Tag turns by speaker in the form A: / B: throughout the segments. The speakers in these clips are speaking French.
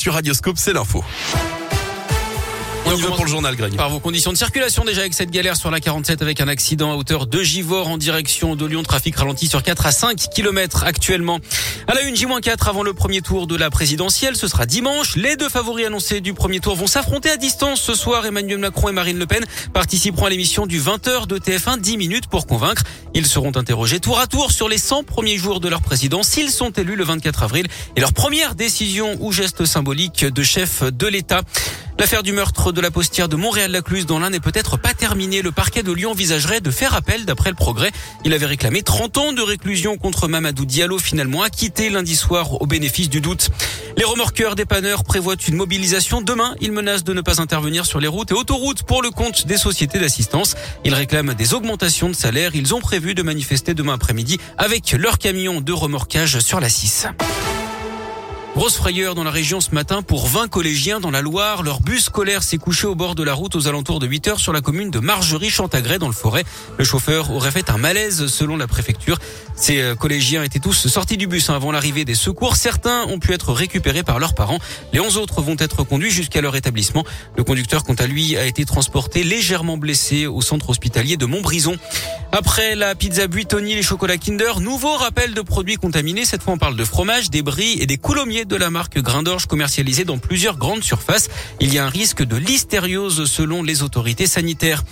A: sur Radioscope, c'est l'info. On y va pour le journal, Greg.
B: Par vos conditions de circulation déjà avec cette galère sur la 47 avec un accident à hauteur de Givors en direction de Lyon. Trafic ralenti sur 4 à 5 km actuellement. À la une, J-4 avant le premier tour de la présidentielle. Ce sera dimanche. Les deux favoris annoncés du premier tour vont s'affronter à distance ce soir. Emmanuel Macron et Marine Le Pen participeront à l'émission du 20h de TF1 10 minutes pour convaincre. Ils seront interrogés tour à tour sur les 100 premiers jours de leur présidence s'ils sont élus le 24 avril et leur première décision ou geste symbolique de chef de l'État. L'affaire du meurtre de la postière de Montréal-Lacluse dans l'un n'est peut-être pas terminée. Le parquet de Lyon envisagerait de faire appel d'après le progrès. Il avait réclamé 30 ans de réclusion contre Mamadou Diallo, finalement acquitté lundi soir au bénéfice du doute. Les remorqueurs dépanneurs prévoient une mobilisation demain. Ils menacent de ne pas intervenir sur les routes et autoroutes pour le compte des sociétés d'assistance. Ils réclament des augmentations de salaire. Ils ont prévu de manifester demain après-midi avec leur camion de remorquage sur la 6. Grosse frayeur dans la région ce matin pour 20 collégiens dans la Loire. Leur bus scolaire s'est couché au bord de la route aux alentours de 8 heures sur la commune de Margerie-Chantagré dans le forêt. Le chauffeur aurait fait un malaise selon la préfecture. Ces euh, collégiens étaient tous sortis du bus hein, avant l'arrivée des secours. Certains ont pu être récupérés par leurs parents. Les 11 autres vont être conduits jusqu'à leur établissement. Le conducteur, quant à lui, a été transporté légèrement blessé au centre hospitalier de Montbrison. Après la pizza Buitoni, les chocolats Kinder, nouveau rappel de produits contaminés. Cette fois, on parle de fromage, des bris et des coulommiers de la marque Grindorge commercialisés dans plusieurs grandes surfaces. Il y a un risque de listériose selon les autorités sanitaires.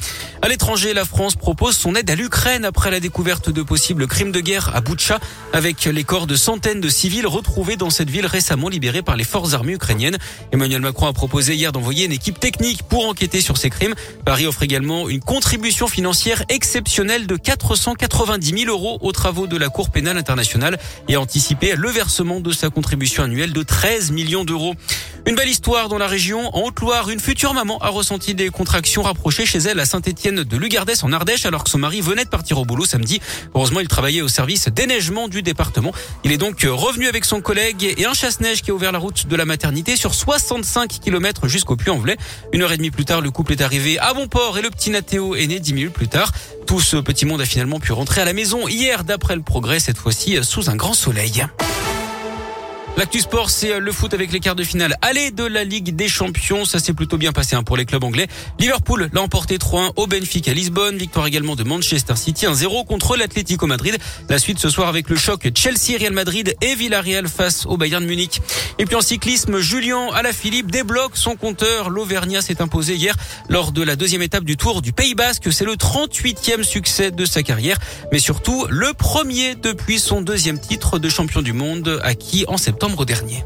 B: À l'étranger, la France propose son aide à l'Ukraine après la découverte de possibles crimes de guerre à Boutcha avec les corps de centaines de civils retrouvés dans cette ville récemment libérée par les forces armées ukrainiennes. Emmanuel Macron a proposé hier d'envoyer une équipe technique pour enquêter sur ces crimes. Paris offre également une contribution financière exceptionnelle de 490 000 euros aux travaux de la Cour pénale internationale et a anticipé le versement de sa contribution annuelle de 13 millions d'euros. Une belle histoire dans la région. En Haute-Loire, une future maman a ressenti des contractions rapprochées chez elle à Saint-Étienne de Lugardès en Ardèche alors que son mari venait de partir au boulot samedi. Heureusement, il travaillait au service déneigement du département. Il est donc revenu avec son collègue et un chasse-neige qui a ouvert la route de la maternité sur 65 km jusqu'au Puy-en-Velay. Une heure et demie plus tard, le couple est arrivé à Bonport et le petit Nathéo est né dix minutes plus tard. Tout monde a finalement pu rentrer à la maison hier d'après le progrès, cette fois-ci sous un grand soleil. L'actu sport, c'est euh, le foot avec les quarts de finale. Allez de la Ligue des Champions, ça s'est plutôt bien passé hein, pour les clubs anglais. Liverpool l'a emporté 3-1 au Benfica à Lisbonne. Victoire également de Manchester City 1-0 contre l'Atlético Madrid. La suite ce soir avec le choc Chelsea-Real Madrid et Villarreal face au Bayern Munich. Et puis en cyclisme, Julien Alaphilippe débloque son compteur. L'Auvergnat s'est imposé hier lors de la deuxième étape du Tour du Pays Basque. C'est le 38e succès de sa carrière, mais surtout le premier depuis son deuxième titre de champion du monde acquis en dernier.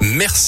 A: Merci.